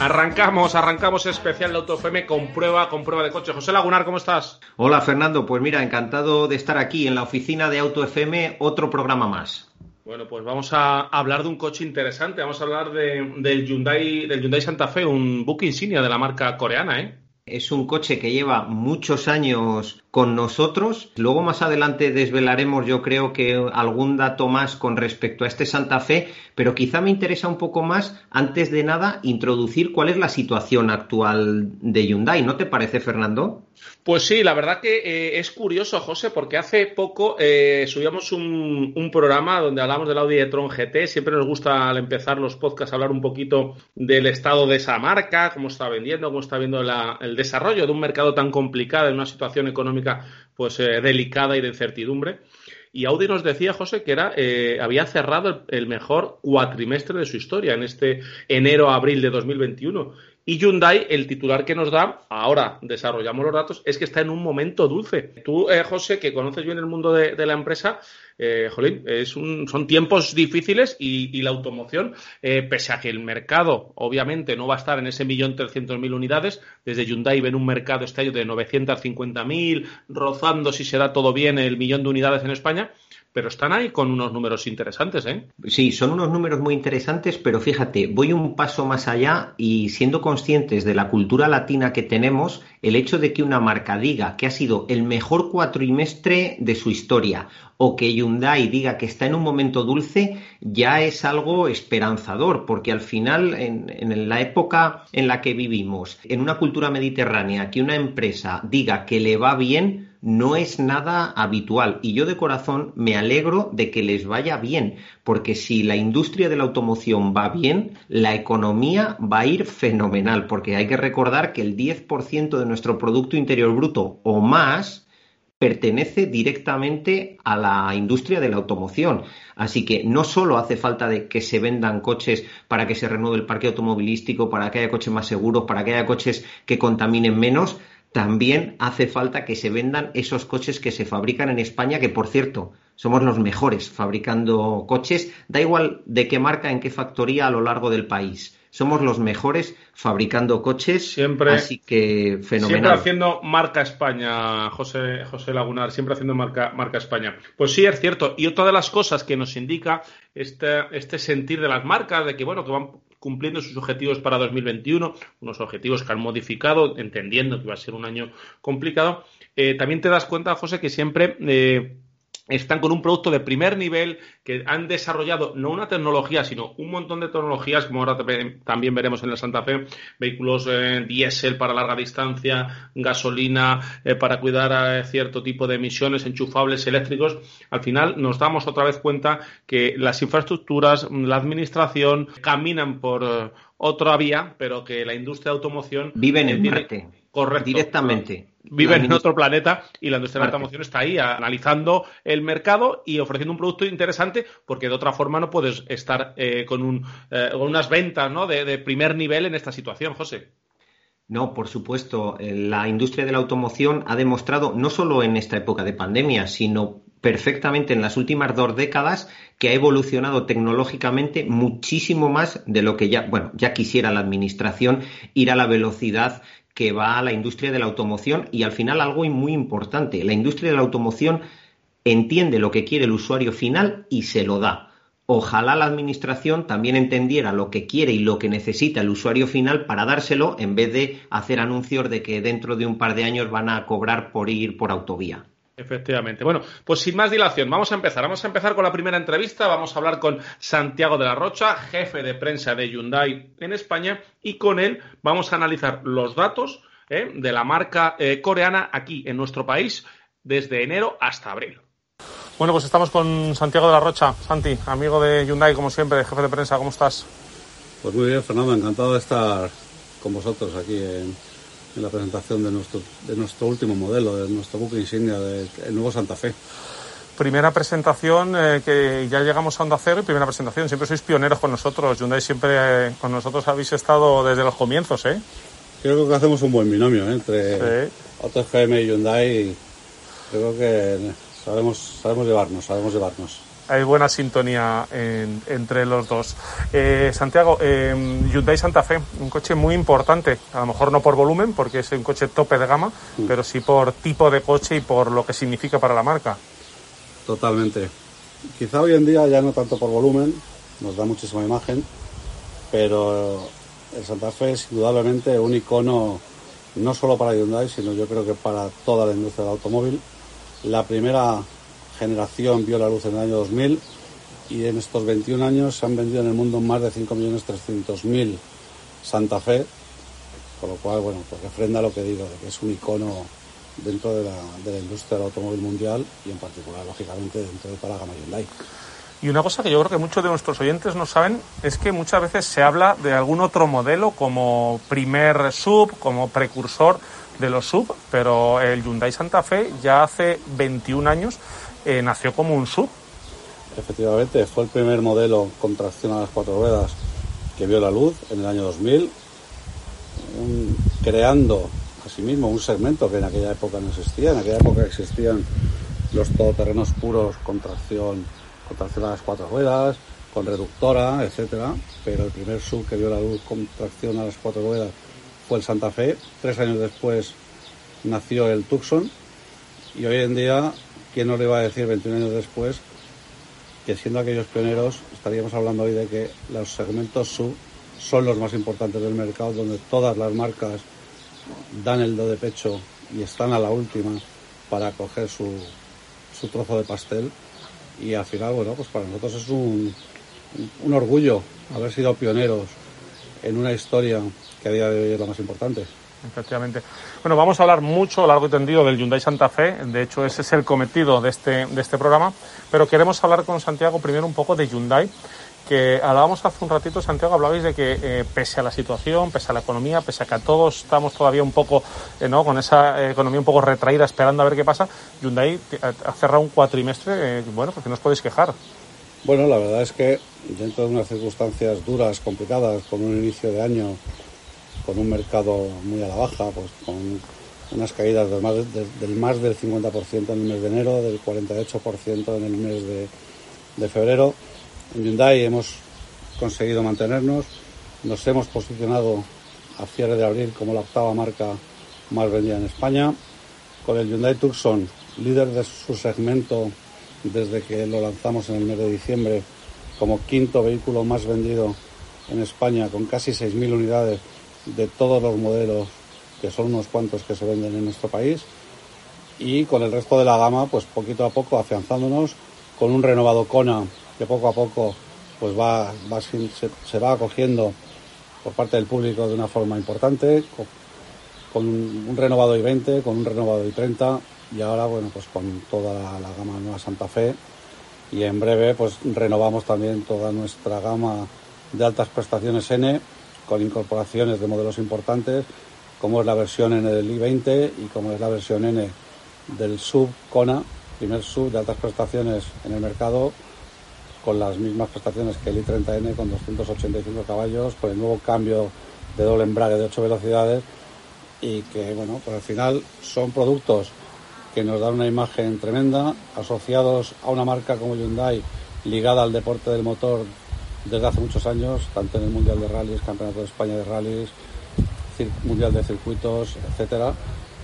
Arrancamos, arrancamos especial de Auto FM con prueba, con prueba de coche. José Lagunar, ¿cómo estás? Hola Fernando, pues mira, encantado de estar aquí en la oficina de Auto FM, otro programa más. Bueno, pues vamos a hablar de un coche interesante. Vamos a hablar de, del, Hyundai, del Hyundai Santa Fe, un buque insignia de la marca coreana, ¿eh? Es un coche que lleva muchos años con nosotros. Luego más adelante desvelaremos yo creo que algún dato más con respecto a este Santa Fe, pero quizá me interesa un poco más, antes de nada, introducir cuál es la situación actual de Hyundai. ¿No te parece, Fernando? Pues sí, la verdad que eh, es curioso, José, porque hace poco eh, subíamos un, programa donde hablamos del Audi e-tron GT. Siempre nos gusta al empezar los podcasts hablar un poquito del estado de esa marca, cómo está vendiendo, cómo está viendo el desarrollo de un mercado tan complicado en una situación económica pues eh, delicada y de incertidumbre. Y Audi nos decía, José, que era, eh, había cerrado el, el, mejor cuatrimestre de su historia en este enero-abril de 2021. Y Hyundai, el titular que nos da, ahora desarrollamos los datos, es que está en un momento dulce. Tú, eh, José, que conoces bien el mundo de, la empresa, eh, jolín, es un, son tiempos difíciles y, y la automoción, eh, pese a que el mercado, obviamente, no va a estar en ese millón trescientos mil unidades, desde Hyundai ven un mercado este año de 950.000, rozando, si se da todo bien, el millón de unidades en España, pero están ahí con unos números interesantes, ¿eh? Sí, son unos números muy interesantes, pero fíjate, voy un paso más allá y siendo conscientes de la cultura latina que tenemos, el hecho de que una marca diga que ha sido el mejor cuatrimestre de su historia o que Hyundai diga que está en un momento dulce, ya es algo esperanzador, porque al final, en, en la época en la que vivimos, en una cultura mediterránea, que una empresa diga que le va bien, no es nada habitual y yo de corazón me alegro de que les vaya bien, porque si la industria de la automoción va bien, la economía va a ir fenomenal, porque hay que recordar que el 10% de nuestro Producto Interior Bruto o más pertenece directamente a la industria de la automoción. Así que no solo hace falta de que se vendan coches para que se renueve el parque automovilístico, para que haya coches más seguros, para que haya coches que contaminen menos, también hace falta que se vendan esos coches que se fabrican en España, que por cierto, somos los mejores fabricando coches, da igual de qué marca, en qué factoría a lo largo del país. Somos los mejores fabricando coches, siempre, así que fenomenal. Siempre haciendo marca España, José, José Lagunar, siempre haciendo marca, marca España. Pues sí, es cierto. Y otra de las cosas que nos indica este, este sentir de las marcas, de que bueno, que van cumpliendo sus objetivos para 2021, unos objetivos que han modificado, entendiendo que va a ser un año complicado. Eh, también te das cuenta, José, que siempre eh, están con un producto de primer nivel que han desarrollado no una tecnología, sino un montón de tecnologías, como ahora también veremos en la Santa Fe, vehículos eh, diésel para larga distancia, gasolina eh, para cuidar a cierto tipo de emisiones, enchufables eléctricos. Al final nos damos otra vez cuenta que las infraestructuras, la administración caminan por eh, otra vía, pero que la industria de automoción viven en Marte. Correcto. Directamente. Viven en otro planeta y la industria de la automoción está ahí analizando el mercado y ofreciendo un producto interesante porque de otra forma no puedes estar eh, con, un, eh, con, unas ventas ¿no? de, de primer nivel en esta situación, José. No, por supuesto. La industria de la automoción ha demostrado, no solo en esta época de pandemia, sino perfectamente en las últimas dos décadas que ha evolucionado tecnológicamente muchísimo más de lo que ya, bueno, ya quisiera la administración ir a la velocidad que va a la industria de la automoción y al final algo muy importante, la industria de la automoción entiende lo que quiere el usuario final y se lo da. Ojalá la administración también entendiera lo que quiere y lo que necesita el usuario final para dárselo en vez de hacer anuncios de que dentro de un par de años van a cobrar por ir por autovía. Efectivamente. Bueno, pues sin más dilación, vamos a empezar. Vamos a empezar con la primera entrevista. Vamos a hablar con Santiago de la Rocha, jefe de prensa de Hyundai en España, y con él vamos a analizar los datos ¿eh? de la marca eh, coreana aquí en nuestro país desde enero hasta abril. Bueno, pues estamos con Santiago de la Rocha. Santi, amigo de Hyundai, como siempre, jefe de prensa, ¿cómo estás? Pues muy bien, Fernando, encantado de estar con vosotros aquí en, en la presentación de nuestro, de nuestro último modelo, de nuestro buque insignia, del nuevo Santa Fe. Primera presentación eh, que ya llegamos a Onda Cero y primera presentación. Siempre sois pioneros con nosotros. Hyundai siempre eh, con nosotros habéis estado desde los comienzos, ¿eh? Creo que hacemos un buen binomio ¿eh? entre sí. Auto FM y Hyundai. Creo que sabemos, sabemos llevarnos, sabemos llevarnos hay buena sintonía en, entre los dos. Eh, Santiago, eh, Hyundai Santa Fe, un coche muy importante, a lo mejor no por volumen, porque es un coche tope de gama, mm. pero sí por tipo de coche y por lo que significa para la marca. Totalmente. Quizá hoy en día ya no tanto por volumen, nos da muchísima imagen, pero el Santa Fe es indudablemente un icono no solo para Hyundai, sino yo creo que para toda la industria del automóvil. La primera generación vio la luz en el año 2000 y en estos 21 años se han vendido en el mundo más de 5.300.000 Santa Fe, con lo cual, bueno, pues refrenda lo que digo, de que es un icono dentro de la, industria del automóvil mundial y en particular, lógicamente, dentro de toda la gama Hyundai. Y una cosa que yo creo que muchos de nuestros oyentes no saben es que muchas veces se habla de algún otro modelo como primer sub, como precursor de los sub, pero el Hyundai Santa Fe ya hace 21 años eh, nació como un sub. Efectivamente, fue el primer modelo con tracción a las cuatro ruedas que vio la luz en el año 2000, creando asimismo un segmento que en aquella época no existía. En aquella época existían los todoterrenos puros con tracción, con tracción a las cuatro ruedas, con reductora, etcétera. Pero el primer sub que vio la luz con tracción a las cuatro ruedas fue el Santa Fe. Tres años después nació el Tucson y hoy en día ¿quién nos iba a decir 21 años después que siendo aquellos pioneros estaríamos hablando hoy de que los segmentos sub son los más importantes del mercado, donde todas las marcas dan el do de pecho y están a la última para coger su, su trozo de pastel. Y al final, bueno, pues para nosotros es un, un orgullo haber sido pioneros en una historia que a día de hoy es la más importante efectivamente. Bueno, vamos a hablar mucho, largo y tendido, del Hyundai Santa Fe. De hecho, ese es el cometido de este, de este programa. Pero queremos hablar con Santiago primero un poco de Hyundai. Que hablábamos hace un ratito, Santiago, hablabais de que eh, pese a la situación, pese a la economía, pese a que a todos estamos todavía un poco, eh, ¿no? Con esa eh, economía un poco retraída, esperando a ver qué pasa, Hyundai ha cerrado un cuatrimestre, bueno, porque no os podéis quejar. Bueno, la verdad es que dentro de unas circunstancias duras, complicadas, con un inicio de año con un mercado muy a la baja, pues con unas caídas del más, del, más del 50% en el mes de enero, del 48% en el mes de, febrero. En Hyundai hemos conseguido mantenernos, nos hemos posicionado a cierre de abril como la octava marca más vendida en España. Con el Hyundai Tucson, líder de su segmento desde que lo lanzamos en el mes de diciembre, como quinto vehículo más vendido en España, con casi 6.000 unidades de todos los modelos, que son unos cuantos que se venden en nuestro país, y con el resto de la gama, pues poquito a poco afianzándonos con un renovado Kona que poco a poco pues va, va se, va acogiendo por parte del público de una forma importante, con, un renovado i20, con un renovado i30 y ahora bueno pues con toda la, la gama nueva Santa Fe. Y en breve pues renovamos también toda nuestra gama de altas prestaciones N con incorporaciones de modelos importantes, como es la versión N del i20 y como es la versión N del sub Kona, primer sub de altas prestaciones en el mercado, con las mismas prestaciones que el i30N con 285 caballos, con el nuevo cambio de doble embrague de 8 velocidades y que, bueno, pues al final son productos que nos dan una imagen tremenda, asociados a una marca como Hyundai ligada al deporte del motor desde hace muchos años, tanto en el Mundial de Rallys, Campeonato de España de Rallys, Mundial de Circuitos, etcétera,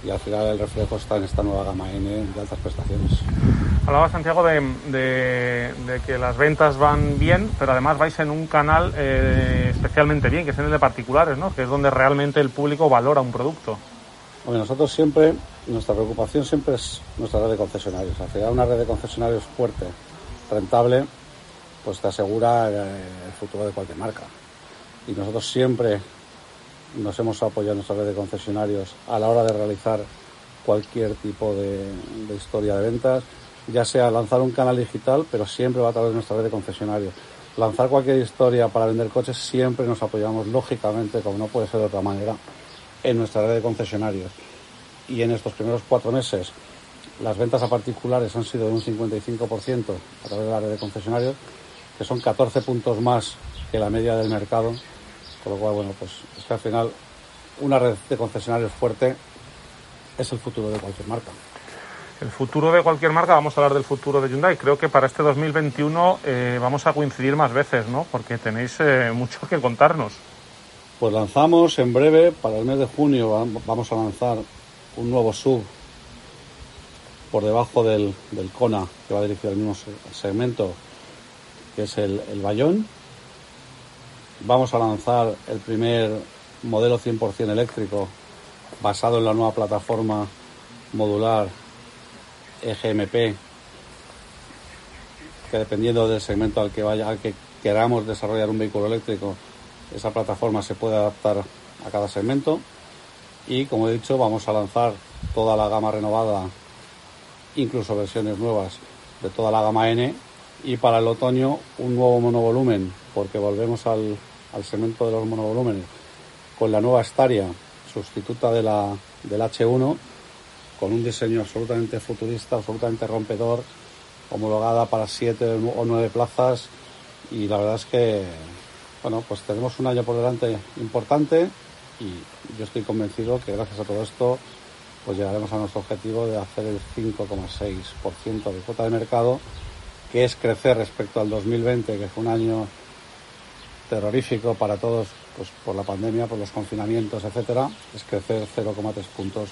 y al final el reflejo está en esta nueva gama N de altas prestaciones. Hablaba Santiago de, que las ventas van bien, pero además vais en un canal eh, especialmente bien, que es en el de particulares, ¿no? que es donde realmente el público valora un producto. Bueno, nosotros siempre, nuestra preocupación siempre es nuestra red de concesionarios. Al final una red de concesionarios fuerte, rentable, pues te asegura eh, el futuro de cualquier marca. Y nosotros siempre nos hemos apoyado en nuestra red de concesionarios a la hora de realizar cualquier tipo de, historia de ventas, ya sea lanzar un canal digital, pero siempre va a través de nuestra red de concesionarios. Lanzar cualquier historia para vender coches, siempre nos apoyamos, lógicamente, como no puede ser de otra manera, en nuestra red de concesionarios. Y en estos primeros cuatro meses, las ventas a particulares han sido de un 55% a través de la red de concesionarios, que son 14 puntos más que la media del mercado con lo cual, bueno, pues es que al final una red de concesionarios fuerte es el futuro de cualquier marca. El futuro de cualquier marca, vamos a hablar del futuro de Hyundai. Creo que para este 2021 eh, vamos a coincidir más veces, ¿no? Porque tenéis eh, mucho que contarnos. Pues lanzamos en breve, para el mes de junio, vamos a lanzar un nuevo sub por debajo del, del Kona, que va a dirigir al mismo segmento, que es el, el Bayón Vamos a lanzar el primer modelo 100% eléctrico basado en la nueva plataforma modular EGMP, que dependiendo del segmento al que vaya, al que queramos desarrollar un vehículo eléctrico, esa plataforma se puede adaptar a cada segmento. Y como he dicho, vamos a lanzar toda la gama renovada, incluso versiones nuevas de toda la gama N. Y para el otoño un nuevo monovolumen, porque volvemos al, segmento de los monovolúmenes. Con la nueva Staria, sustituta de la, del H1, con un diseño absolutamente futurista, absolutamente rompedor, homologada para siete o nueve plazas y la verdad es que bueno pues tenemos un año por delante importante y yo estoy convencido que gracias a todo esto pues llegaremos a nuestro objetivo de hacer el 5,6% de cuota de mercado que es crecer respecto al 2020 que fue un año terrorífico para todos, pues por la pandemia, por los confinamientos, etcétera, es crecer 0,3 puntos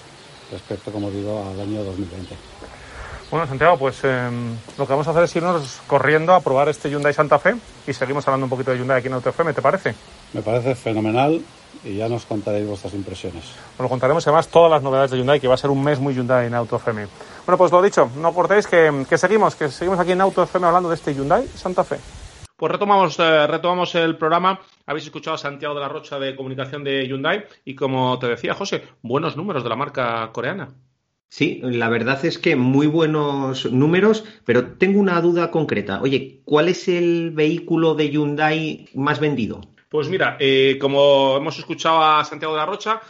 respecto, como digo, al año 2020. Bueno, Santiago, pues em, lo que vamos a hacer es irnos corriendo a probar este Hyundai Santa Fe y seguimos hablando un poquito de Hyundai aquí en AutoFM, ¿te parece? Me parece fenomenal y ya nos contaréis vuestras impresiones. Bueno, contaremos además todas las novedades de Hyundai, que va a ser un mes muy Hyundai en AutoFM. Bueno, pues lo dicho, no cortéis que, que seguimos, que seguimos aquí en AutoFM hablando de este Hyundai Santa Fe. Pues retomamos, eh, retomamos el programa. Habéis escuchado a Santiago de la Rocha de comunicación de Hyundai y como te decía José, buenos números de la marca coreana. Sí, la verdad es que muy buenos números, pero tengo una duda concreta. Oye, ¿cuál es el vehículo de Hyundai más vendido? Pues mira, eh, como hemos escuchado a Santiago de la Rocha,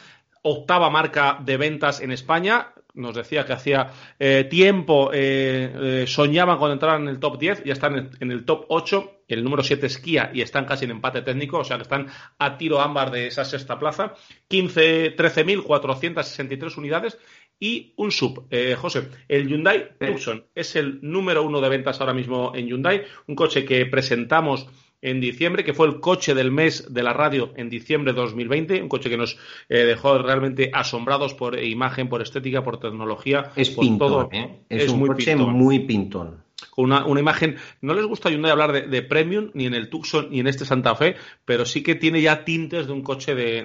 octava marca de ventas en España, nos decía que hacía eh, tiempo eh, soñaban con entrar en el top 10, ya están en, el top 8, el número 7 es Kia y están casi en empate técnico, o sea que están a tiro ámbar de esa sexta plaza, 15, 13.463 unidades y un sub. José, el Hyundai Tucson es el número uno de ventas ahora mismo en Hyundai, un coche que presentamos en diciembre, que fue el coche del mes de la radio en diciembre de 2020, un coche que nos eh, dejó realmente asombrados por imagen, por estética, por tecnología, es por todo. ¿eh? Es, un muy coche pintón. muy pintón. Con una, una, imagen, no les gusta Hyundai hablar de, premium, ni en el Tucson, ni en este Santa Fe, pero sí que tiene ya tintes de un coche de,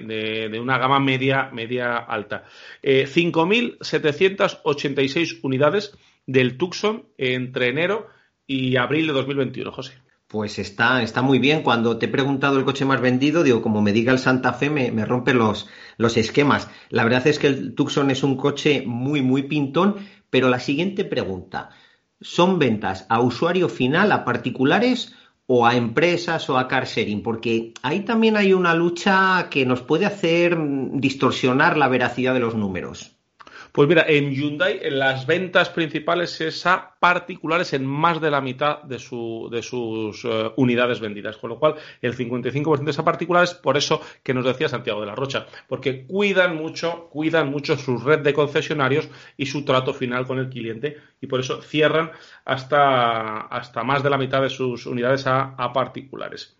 de, una gama media, media alta. Eh, 5.786 unidades del Tucson entre enero y abril de 2021, José. Pues está, está muy bien. Cuando te he preguntado el coche más vendido, digo, como me diga el Santa Fe, me, me rompe los, los esquemas. La verdad es que el Tucson es un coche muy, muy pintón, pero la siguiente pregunta, ¿son ventas a usuario final, a particulares o a empresas o a car sharing? Porque ahí también hay una lucha que nos puede hacer distorsionar la veracidad de los números. Pues mira, en Hyundai en las ventas principales es a particulares en más de la mitad de, su, de sus eh, unidades vendidas, con lo cual el 55% es a particulares, por eso que nos decía Santiago de la Rocha, porque cuidan mucho, cuidan mucho su red de concesionarios y su trato final con el cliente y por eso cierran hasta, hasta más de la mitad de sus unidades a particulares.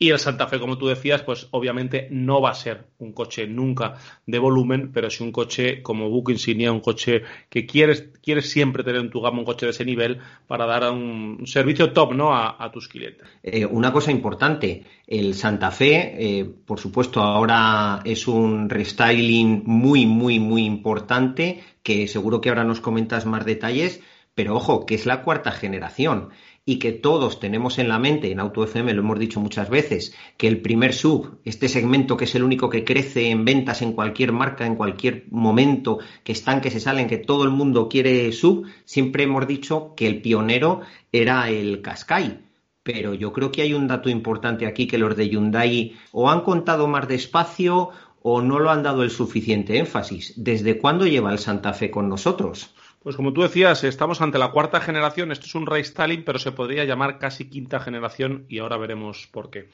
Y el Santa Fe, como tú decías, pues obviamente no va a ser un coche nunca de volumen, pero sí un coche como buque insignia, un coche que quieres, quieres siempre tener en tu gama un coche de ese nivel para dar un servicio top ¿no? a, tus clientes. Eh, una cosa importante, el Santa Fe, eh, por supuesto, ahora es un restyling muy, muy, muy importante, que seguro que ahora nos comentas más detalles, pero ojo, que es la cuarta generación y que todos tenemos en la mente, en Auto FM lo hemos dicho muchas veces, que el primer sub, este segmento que es el único que crece en ventas en cualquier marca, en cualquier momento, que están, que se salen, que todo el mundo quiere sub, siempre hemos dicho que el pionero era el Qashqai. Pero yo creo que hay un dato importante aquí que los de Hyundai o han contado más despacio o no lo han dado el suficiente énfasis. ¿Desde cuándo lleva el Santa Fe con nosotros? Pues como tú decías, estamos ante la cuarta generación. Esto es un restyling, pero se podría llamar casi quinta generación y ahora veremos por qué.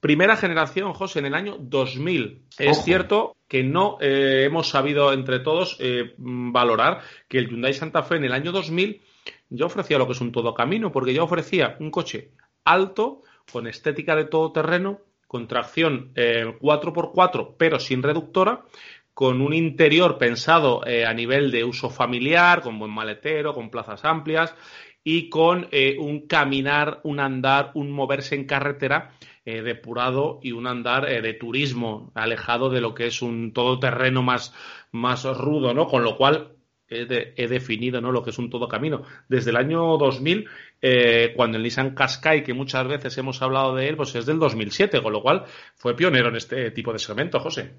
Primera generación, José, en el año 2000. Es cierto que no eh, hemos sabido entre todos eh, valorar que el Hyundai Santa Fe en el año 2000 ya ofrecía lo que es un todo camino, porque ya ofrecía un coche alto, con estética de todo terreno, con tracción 4x4, eh, pero sin reductora, con un interior pensado eh, a nivel de uso familiar, con buen maletero, con plazas amplias y con eh, un caminar, un andar, un moverse en carretera eh, depurado y un andar de turismo, alejado de lo que es un todoterreno más, más rudo, ¿no? Con lo cual he, definido ¿no? lo que es un todo camino. Desde el año 2000, cuando el Nissan Qashqai, que muchas veces hemos hablado de él, pues es del 2007, con lo cual fue pionero en este tipo de segmento, José.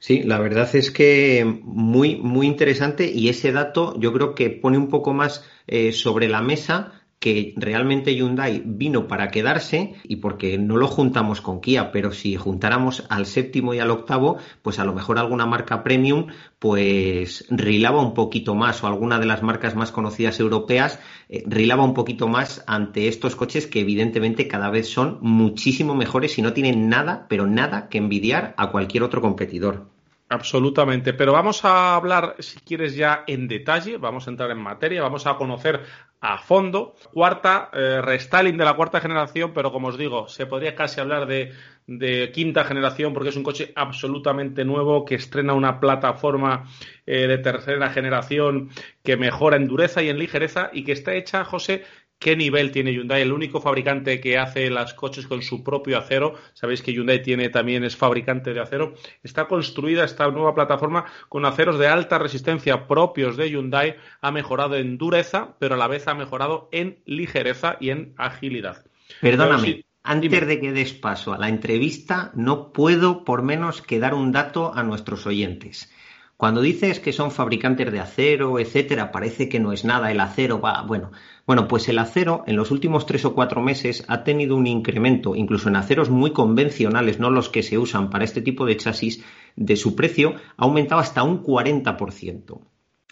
Sí, la verdad es que muy, muy interesante y ese dato yo creo que pone un poco más eh, sobre la mesa que realmente Hyundai vino para quedarse y porque no lo juntamos con Kia, pero si juntáramos al séptimo y al octavo, pues a lo mejor alguna marca premium pues rilaba un poquito más o alguna de las marcas más conocidas europeas eh, rilaba un poquito más ante estos coches que evidentemente cada vez son muchísimo mejores y no tienen nada, pero nada que envidiar a cualquier otro competidor. Absolutamente, pero vamos a hablar, si quieres, ya en detalle, vamos a entrar en materia, vamos a conocer a fondo. Cuarta, eh, restyling de la cuarta generación, pero como os digo, se podría casi hablar de, de, quinta generación porque es un coche absolutamente nuevo que estrena una plataforma eh, de tercera generación que mejora en dureza y en ligereza y que está hecha, José, qué nivel tiene Hyundai, el único fabricante que hace las coches con su propio acero. Sabéis que Hyundai tiene también es fabricante de acero. Está construida esta nueva plataforma con aceros de alta resistencia propios de Hyundai. Ha mejorado en dureza, pero a la vez ha mejorado en ligereza y en agilidad. Perdóname. antes de que des paso a la entrevista, no puedo por menos que dar un dato a nuestros oyentes. Cuando dices que son fabricantes de acero, etcétera, parece que no es nada, el acero va, bueno, bueno, pues el acero en los últimos tres o cuatro meses ha tenido un incremento, incluso en aceros muy convencionales, no los que se usan para este tipo de chasis, de su precio ha aumentado hasta un 40%.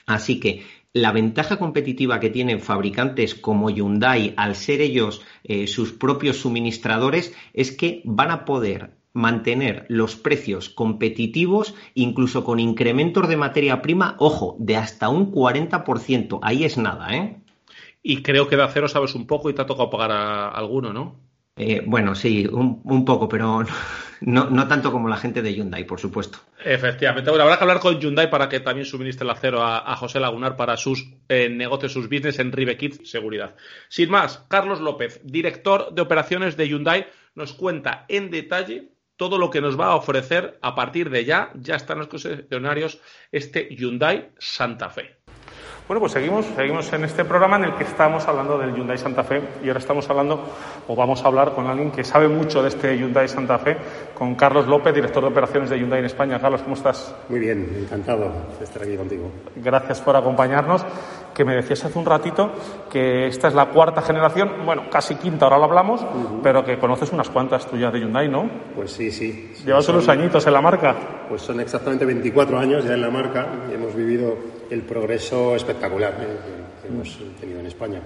Así que la ventaja competitiva que tienen fabricantes como Hyundai al ser ellos eh, sus propios suministradores es que van a poder mantener los precios competitivos, incluso con incrementos de materia prima, ojo, de hasta un 40%. Ahí es nada, ¿eh? Y creo que de acero sabes un poco y te ha tocado pagar a alguno, ¿no? Eh, bueno, sí, un, poco, pero no, tanto como la gente de Hyundai, por supuesto. Efectivamente. Bueno, habrá que hablar con Hyundai para que también suministre el acero a, José Lagunar para sus eh, negocios, sus business en Ribekit Seguridad. Sin más, Carlos López, director de operaciones de Hyundai, nos cuenta en detalle todo lo que nos va a ofrecer a partir de ya, ya están los concesionarios, este Hyundai Santa Fe. Bueno, pues seguimos, seguimos en este programa en el que estamos hablando del Hyundai Santa Fe y ahora estamos hablando, o vamos a hablar con alguien que sabe mucho de este Hyundai Santa Fe, con Carlos López, director de operaciones de Hyundai en España. Carlos, ¿cómo estás? Muy bien, encantado de estar aquí contigo. Gracias por acompañarnos. Que me decías hace un ratito que esta es la cuarta generación, bueno, casi quinta, ahora lo hablamos, pero que conoces unas cuantas tuyas de Hyundai, ¿no? Pues sí, sí. Llevas unos añitos en la marca. Pues son exactamente 24 años ya en la marca y hemos vivido el progreso espectacular que hemos tenido en España.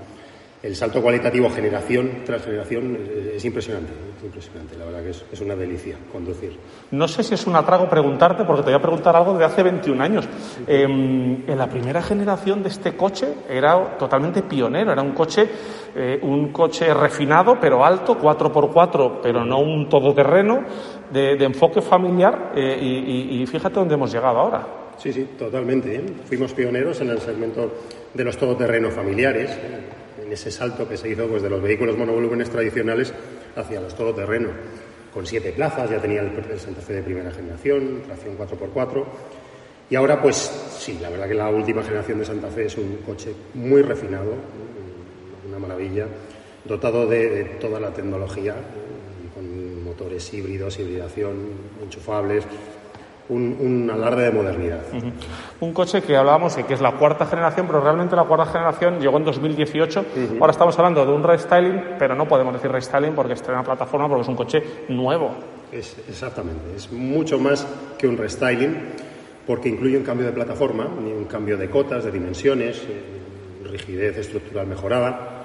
el salto cualitativo generación tras generación es, impresionante, es impresionante. La verdad que es, una delicia conducir. No sé si es un atrago preguntarte, porque te voy a preguntar algo de hace 21 años. Em, en la primera generación de este coche era totalmente pionero, era un coche, eh, un coche refinado pero alto, 4x4, pero no un todoterreno, de, enfoque familiar, eh, y, fíjate dónde hemos llegado ahora. Sí, sí, totalmente. Fuimos pioneros en el segmento de los todoterrenos familiares ese salto que se hizo pues, de los vehículos monovolúmenes tradicionales hacia los todoterreno. Con siete plazas, ya tenía el, Santa Fe de primera generación, tracción 4x4. Y ahora, pues sí, la verdad que la última generación de Santa Fe es un coche muy refinado, una maravilla, dotado de toda la tecnología, con motores híbridos, hibridación, enchufables, un, alarde de modernidad. Un coche que hablábamos de que es la cuarta generación, pero realmente la cuarta generación llegó en 2018. Ahora estamos hablando de un restyling, pero no podemos decir restyling porque estrena plataforma, porque es un coche nuevo. Es, exactamente, es mucho más que un restyling, porque incluye un cambio de plataforma, un cambio de cotas, de dimensiones, eh, rigidez estructural mejorada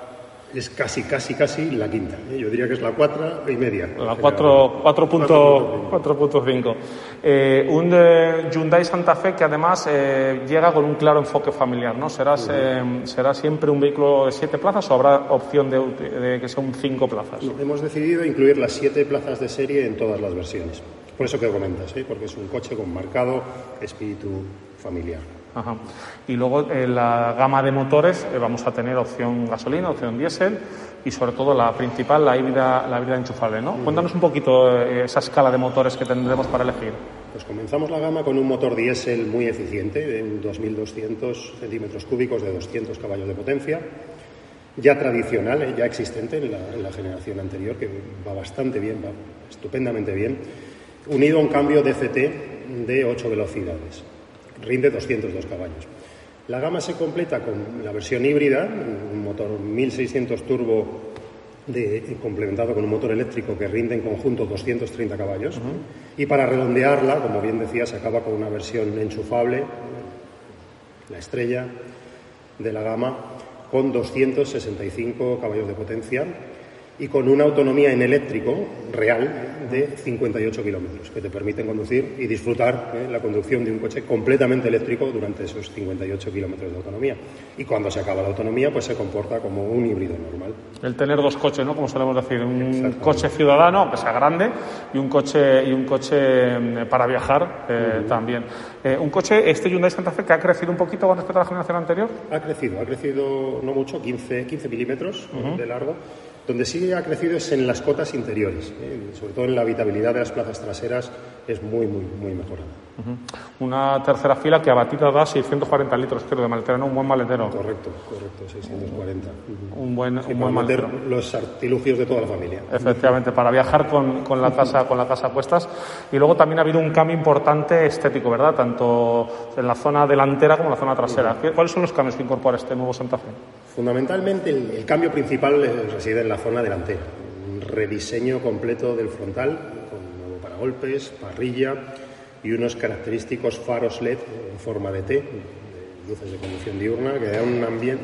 es casi, casi, casi la quinta. ¿eh? Yo diría que es la cuatro y media. La 4.5. Eh, un eh, Hyundai Santa Fe que además llega con un claro enfoque familiar, ¿no? ¿Serás, ¿Será siempre un vehículo de siete plazas o habrá opción de, que sea un cinco plazas? hemos decidido incluir las siete plazas de serie en todas las versiones. Por eso que comentas, porque es un coche con marcado espíritu familiar. Y luego en la gama de motores eh, vamos a tener opción gasolina, opción diésel y sobre todo la principal, la híbrida, la híbrida enchufable. ¿no? Cuéntanos un poquito eh, esa escala de motores que tendremos para elegir. Pues comenzamos la gama con un motor diésel muy eficiente, de 2.200 centímetros cúbicos de 200 caballos de potencia, ya tradicional, eh, ya existente en la, en la generación anterior, que va bastante bien, va estupendamente bien, unido a un cambio DCT de 8 velocidades rinde 202 caballos. La gama se completa con la versión híbrida, un motor 1600 turbo de, complementado con un motor eléctrico que rinde en conjunto 230 caballos. Y para redondearla, como bien decía, se acaba con una versión enchufable, la estrella de la gama, con 265 caballos de potencia y con una autonomía en eléctrico real de 58 kilómetros, que te permiten conducir y disfrutar ¿eh? la conducción de un coche completamente eléctrico durante esos 58 kilómetros de autonomía. Y cuando se acaba la autonomía, pues se comporta como un híbrido normal. El tener dos coches, ¿no? Como solemos decir, un coche ciudadano, que sea grande, y un coche, y un coche mm, para viajar eh, también. Eh, un coche, este Hyundai Santa Fe, que ha crecido un poquito con respecto a la generación anterior. Ha crecido, ha crecido no mucho, 15, 15 milímetros de largo donde sí ha crecido es en las cotas interiores, ¿eh? sobre todo en la habitabilidad de las plazas traseras es muy, muy, muy mejorada. Una tercera fila que a batida da 640 litros, creo, de maletero, ¿no? Un buen maletero. Correcto, correcto, 640. Un buen, un buen maletero. los artilugios de toda la familia. Efectivamente, para viajar con, con, la casa, con la casa puestas. Y luego también ha habido un cambio importante estético, ¿verdad? Tanto en la zona delantera como en la zona trasera. ¿Cuáles son los cambios que incorpora este nuevo Santa Fe? Fundamentalmente, el, cambio principal reside en la zona delantera. Un rediseño completo del frontal, paragolpes, parrilla y unos característicos faros LED en forma de T, luces de conducción diurna, que da un, ambiente,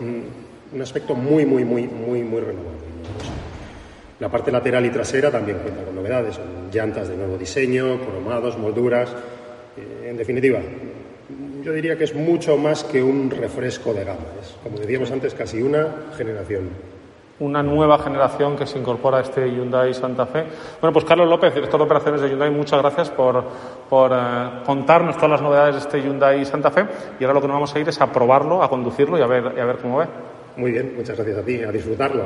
un, aspecto muy, muy, muy, muy, muy renovado. La parte lateral y trasera también cuenta con novedades, llantas de nuevo diseño, cromados, molduras. Eh, en definitiva, yo diría que es mucho más que un refresco de gama. Es, como decíamos antes, casi una generación. Una nueva generación que se incorpora a este Hyundai Santa Fe. Bueno, pues Carlos López, director de operaciones de Hyundai, muchas gracias por, por eh, contarnos todas las novedades de este Hyundai Santa Fe. Y ahora lo que nos vamos a ir es a probarlo, a conducirlo y a ver, y a ver cómo ve. Muy bien, muchas gracias a ti, a disfrutarlo.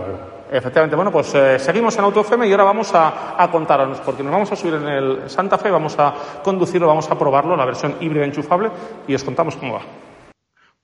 Efectivamente, bueno, pues eh, seguimos en AutoFM y ahora vamos a, a contarnos, porque nos vamos a subir en el Santa Fe, vamos a conducirlo, vamos a probarlo, la versión híbrida enchufable, y os contamos cómo va.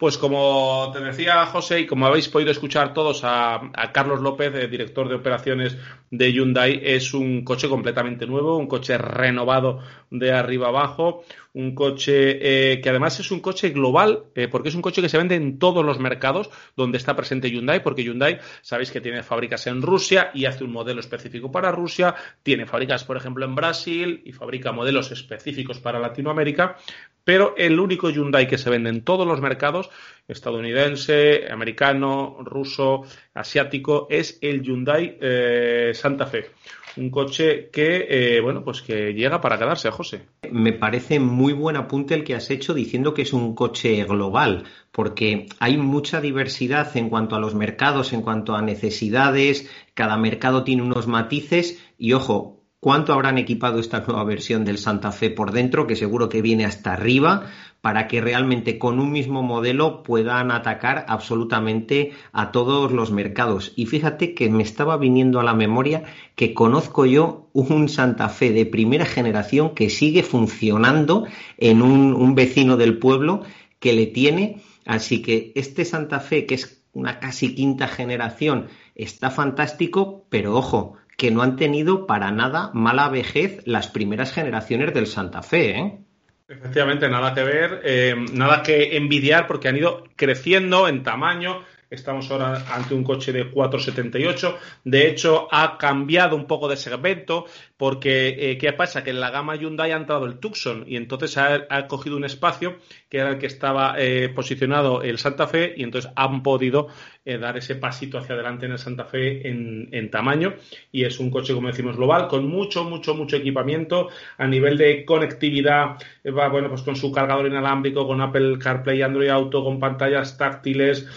Pues como te decía José y como habéis podido escuchar todos a, Carlos López, director de operaciones de Hyundai, es un coche completamente nuevo, un coche renovado de arriba abajo, un coche eh, que además es un coche global, eh, porque es un coche que se vende en todos los mercados donde está presente Hyundai, porque Hyundai sabéis que tiene fábricas en Rusia y hace un modelo específico para Rusia, tiene fábricas por ejemplo en Brasil y fabrica modelos específicos para Latinoamérica, pero el único Hyundai que se vende en todos los mercados, estadounidense, americano, ruso, asiático, es el Hyundai eh, Santa Fe. Un coche que, eh, bueno, pues que llega para quedarse, José. Me parece muy buen apunte el que has hecho diciendo que es un coche global, porque hay mucha diversidad en cuanto a los mercados, en cuanto a necesidades, cada mercado tiene unos matices y, ojo, cuánto habrán equipado esta nueva versión del Santa Fe por dentro, que seguro que viene hasta arriba, para que realmente con un mismo modelo puedan atacar absolutamente a todos los mercados. Y fíjate que me estaba viniendo a la memoria que conozco yo un Santa Fe de primera generación que sigue funcionando en un, vecino del pueblo que le tiene. Así que este Santa Fe, que es una casi quinta generación, está fantástico, pero ojo, que no han tenido para nada mala vejez las primeras generaciones del Santa Fe. ¿eh? Efectivamente, nada que ver, eh, nada que envidiar porque han ido creciendo en tamaño. Estamos ahora ante un coche de 478. De hecho, ha cambiado un poco de segmento porque, eh, ¿qué pasa? Que en la gama Hyundai ha entrado el Tucson y entonces ha, cogido un espacio que era el que estaba eh, posicionado el Santa Fe y entonces han podido eh, dar ese pasito hacia adelante en el Santa Fe en, tamaño y es un coche, como decimos, global con mucho, mucho, mucho equipamiento a nivel de conectividad, va, bueno, pues con su cargador inalámbrico, con Apple CarPlay, Android Auto, con pantallas táctiles,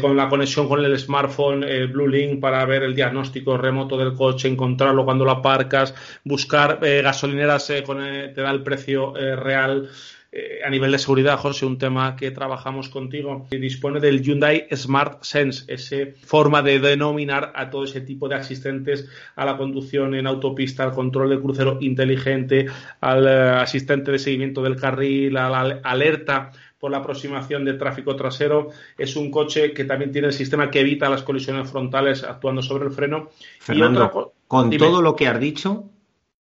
con la conexión con el smartphone, Blue Link para ver el diagnóstico remoto del coche, encontrarlo cuando lo aparcas, buscar eh, gasolineras eh, con, eh, te da el precio real. A nivel de seguridad, José, un tema que trabajamos contigo, dispone del Hyundai Smart Sense, esa forma de denominar a todo ese tipo de asistentes a la conducción en autopista, al control de crucero inteligente, al asistente de seguimiento del carril, a la alerta por la aproximación de tráfico trasero. Es un coche que también tiene el sistema que evita las colisiones frontales actuando sobre el freno. Fernando, con todo lo que has dicho,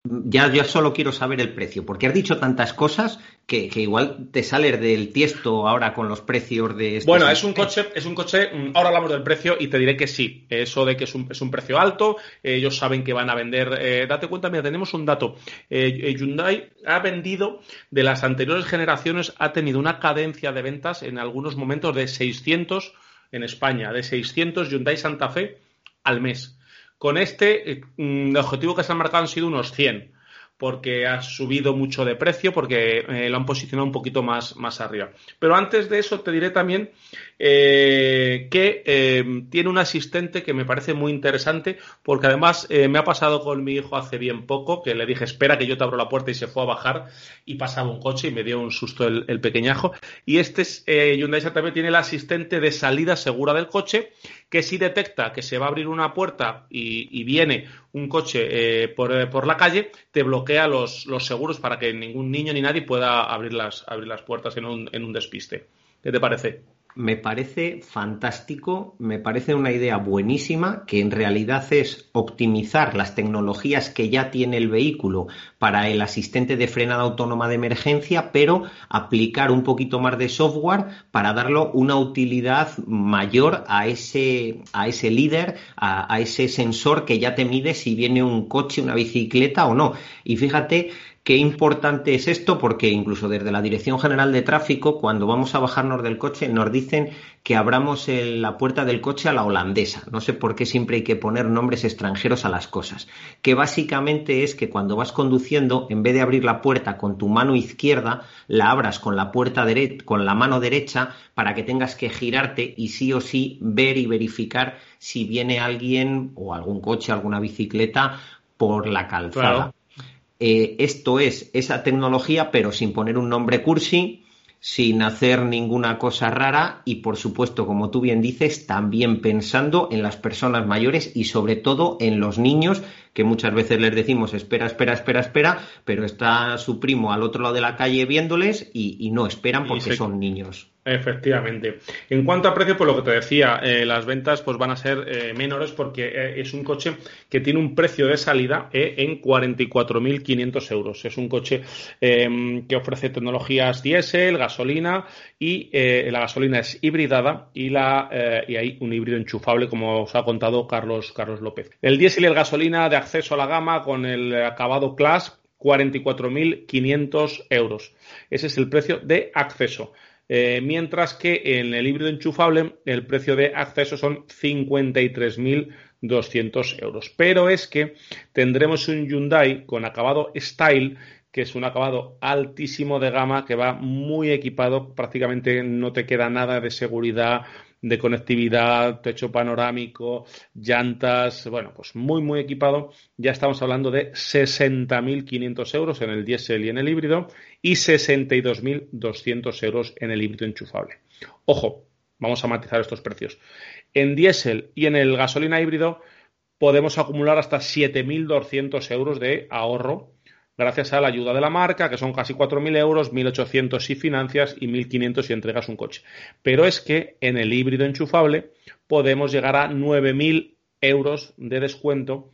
ya, ya solo quiero saber el precio, porque has dicho tantas cosas que, igual te sales del tiesto ahora con los precios de Bueno, es un coche, es un coche, mm, ahora hablamos del precio y te diré que sí, eso de que es un, es un precio alto, ellos saben que van a vender, eh, date cuenta, mira, tenemos un dato, eh, eh, Hyundai ha vendido de las anteriores generaciones, ha tenido una cadencia de ventas en algunos momentos de 600 en España, de 600 Hyundai Santa Fe al mes. Con este, eh, mm, el objetivo que se han marcado han sido unos 100 porque ha subido mucho de precio, porque eh, lo han posicionado un poquito más, más arriba. Pero antes de eso te diré también eh, que eh, tiene un asistente que me parece muy interesante, porque además me ha pasado con mi hijo hace bien poco, que le dije, espera que yo te abro la puerta y se fue a bajar y pasaba un coche y me dio un susto el, pequeñajo. Y este es, Hyundai también tiene el asistente de salida segura del coche, que si detecta que se va a abrir una puerta y, viene un coche por, por la calle, te bloquea los, los seguros para que ningún niño ni nadie pueda abrir las, abrir las puertas en un, en un despiste. ¿Qué te parece? Me parece fantástico, me parece una idea buenísima que en realidad es optimizar las tecnologías que ya tiene el vehículo para el asistente de frenada autónoma de emergencia, pero aplicar un poquito más de software para darlo una utilidad mayor a ese, a ese líder, a, a ese sensor que ya te mide si viene un coche, una bicicleta o no. Y fíjate Qué importante es esto porque incluso desde la Dirección General de Tráfico, cuando vamos a bajarnos del coche, nos dicen que abramos la puerta del coche a la holandesa. No sé por qué siempre hay que poner nombres extranjeros a las cosas. Que básicamente es que cuando vas conduciendo, en vez de abrir la puerta con tu mano izquierda, la abras con la puerta con la mano derecha para que tengas que girarte y sí o sí ver y verificar si viene alguien o algún coche, alguna bicicleta por la calzada. Eh, esto es esa tecnología, pero sin poner un nombre cursi, sin hacer ninguna cosa rara y, por supuesto, como tú bien dices, también pensando en las personas mayores y sobre todo en los niños, que muchas veces les decimos espera, espera, espera, espera, pero está su primo al otro lado de la calle viéndoles y, no esperan porque son niños. Efectivamente. En cuanto a precio, pues lo que te decía, eh, las ventas pues van a ser eh, menores porque eh, es un coche que tiene un precio de salida en 44.500 euros. Es un coche que ofrece tecnologías diésel, gasolina y la gasolina es hibridada y, la, y hay un híbrido enchufable, como os ha contado Carlos, Carlos López. El diésel y el gasolina de acceso a la gama con el acabado Class 44.500 euros. Ese es el precio de acceso. Eh, mientras que en el híbrido enchufable el precio de acceso son 53.200 euros. Pero es que tendremos un Hyundai con acabado Style que es un acabado altísimo de gama que va muy equipado, prácticamente no te queda nada de seguridad, de conectividad, techo panorámico, llantas, bueno, pues muy, muy equipado. Ya estamos hablando de 60.500 euros en el diésel y en el híbrido y 62.200 euros en el híbrido enchufable. Ojo, vamos a matizar estos precios. En diésel y en el gasolina híbrido podemos acumular hasta 7.200 euros de ahorro gracias a la ayuda de la marca, que son casi 4.000 euros, 1.800 si financias y 1.500 si entregas un coche. Pero es que en el híbrido enchufable podemos llegar a 9.000 euros de descuento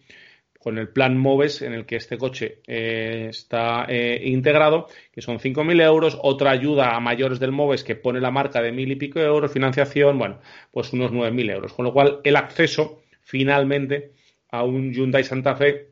con el plan MOVES en el que este coche eh, está eh, integrado, que son 5.000 euros, otra ayuda a mayores del MOVES que pone la marca de mil y pico euros, financiación, bueno, pues unos 9.000 euros. Con lo cual, el acceso finalmente a un Hyundai Santa Fe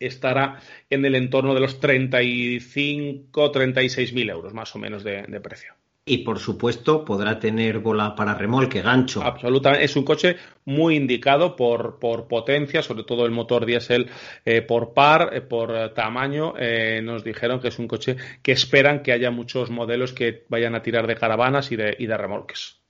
estará en el entorno de los 35, 36 mil euros más o menos de, precio. Y por supuesto podrá tener bola para remolque, gancho. Absolutamente. Es un coche muy indicado por, por potencia, sobre todo el motor diésel eh, por par, eh, por tamaño. Eh, nos dijeron que es un coche que esperan que haya muchos modelos que vayan a tirar de caravanas y de, y de remolques.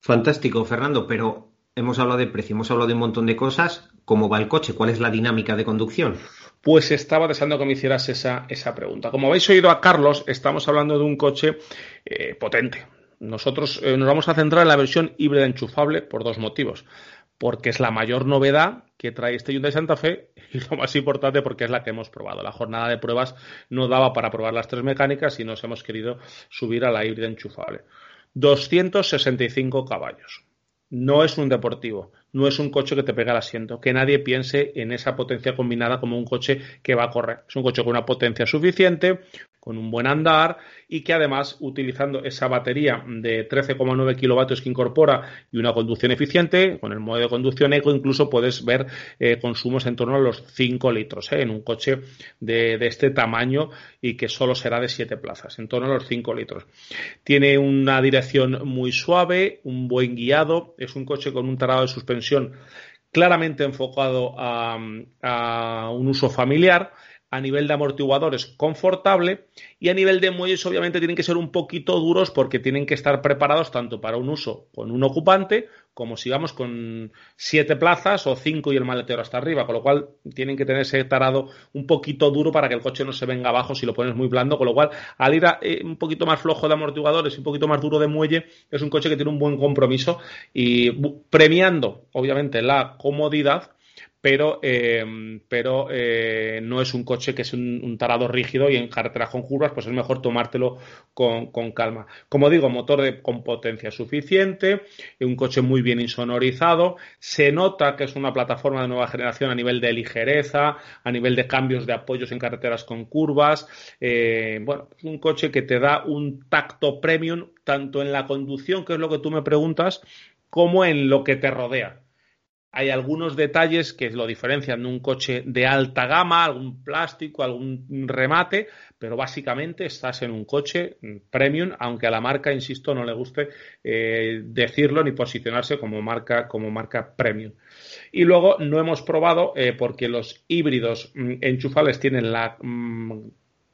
Fantástico, Fernando, pero hemos hablado de precio, hemos hablado de un montón de cosas. ¿Cómo va el coche? ¿Cuál es la dinámica de conducción? Pues estaba deseando que me hicieras esa, esa pregunta. Como habéis oído a Carlos, estamos hablando de un coche eh, potente. Nosotros eh, nos vamos a centrar en la versión híbrida enchufable por dos motivos. Porque es la mayor novedad que trae este Hyundai Santa Fe y lo más importante porque es la que hemos probado. La jornada de pruebas no daba para probar las tres mecánicas y nos hemos querido subir a la híbrida enchufable. 265 caballos. No es un deportivo, no es un coche que te pega al asiento. Que nadie piense en esa potencia combinada como un coche que va a correr. Es un coche con una potencia suficiente, con un buen andar y que además utilizando esa batería de 13,9 kilovatios que incorpora y una conducción eficiente, con el modo de conducción eco incluso puedes ver eh, consumos en torno a los 5 litros eh, en un coche de, este tamaño y que solo será de 7 plazas, en torno a los 5 litros. Tiene una dirección muy suave, un buen guiado, es un coche con un tarado de suspensión claramente enfocado a un uso familiar a nivel de amortiguadores confortable y a nivel de muelles obviamente tienen que ser un poquito duros porque tienen que estar preparados tanto para un uso con un ocupante como si vamos con siete plazas o cinco y el maletero hasta arriba, con lo cual tienen que tener ese tarado un poquito duro para que el coche no se venga abajo si lo pones muy blando, con lo cual al ir eh, un poquito más flojo de amortiguadores y un poquito más duro de muelle, es un coche que tiene un buen compromiso y premiando obviamente la comodidad pero, eh, pero eh, no es un coche que es un, tarado rígido y en carreteras con curvas pues es mejor tomártelo con, calma. Como digo, motor con potencia suficiente, un coche muy bien insonorizado, se nota que es una plataforma de nueva generación a nivel de ligereza, a nivel de cambios de apoyos en carreteras con curvas, eh, bueno, es un coche que te da un tacto premium tanto en la conducción, que es lo que tú me preguntas, como en lo que te rodea hay algunos detalles que lo diferencian de un coche de alta gama, algún plástico, algún remate, pero básicamente estás en un coche premium, aunque a la marca, insisto, no le guste eh, decirlo ni posicionarse como marca, como marca premium. Y luego no hemos probado, eh, porque los híbridos mm, enchufables tienen la mm,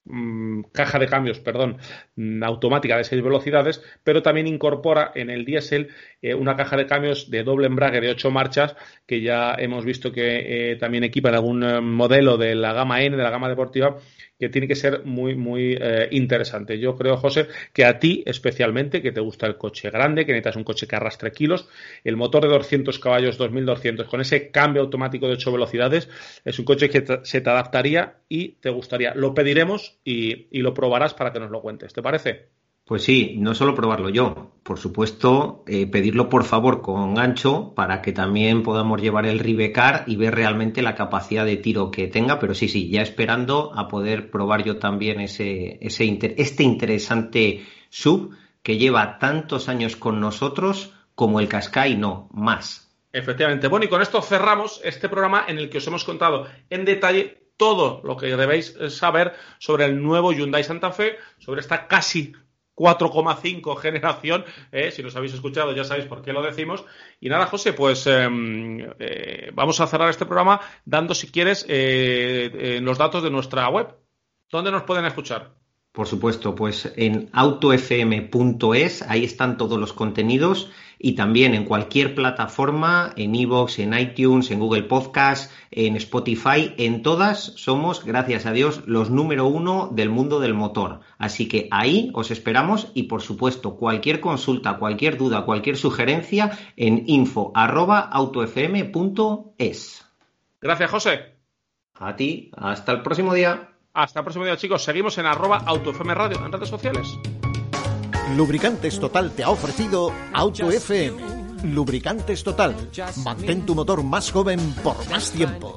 Mm, caja de cambios, perdón, mm, automática de seis velocidades, pero también incorpora en el diésel eh, una caja de cambios de doble embrague de ocho marchas que ya hemos visto que eh, también equipa en algún eh, modelo de la gama N, de la gama deportiva, que tiene que ser muy, muy eh, interesante. Yo creo, José, que a ti especialmente, que te gusta el coche grande, que necesitas un coche que arrastre kilos, el motor de 200 caballos, 2200, con ese cambio automático de 8 velocidades, es un coche que se te adaptaría y te gustaría. Lo pediremos y, y lo probarás para que nos lo cuentes. ¿Te parece? Pues sí, no solo probarlo yo, por supuesto, eh, pedirlo por favor con gancho para que también podamos llevar el Ribecar y ver realmente la capacidad de tiro que tenga, pero sí, sí, ya esperando a poder probar yo también ese, este interesante sub que lleva tantos años con nosotros como el Qashqai, no, más. Efectivamente. Bueno, y con esto cerramos este programa en el que os hemos contado en detalle todo lo que debéis saber sobre el nuevo Hyundai Santa Fe, sobre esta casi 4,5 generación. Eh, si nos habéis escuchado ya sabéis por qué lo decimos. Y nada, José, pues em, eh, vamos a cerrar este programa dando, si quieres, eh, los datos de nuestra web. ¿Dónde nos pueden escuchar? Por supuesto, pues en autofm.es, ahí están todos los contenidos y también en cualquier plataforma, en iVoox, en iTunes, en Google Podcast, en Spotify, en todas somos, gracias a Dios, los número uno del mundo del motor. Así que ahí os esperamos y por supuesto cualquier consulta, cualquier duda, cualquier sugerencia en info.autofm.es. Gracias, José. A ti, hasta el próximo día. Hasta el próximo día, chicos. Seguimos en arroba autofm radio en redes sociales. Lubricantes Total te ha ofrecido Auto FM. Lubricantes Total. Mantén tu motor más joven por más tiempo.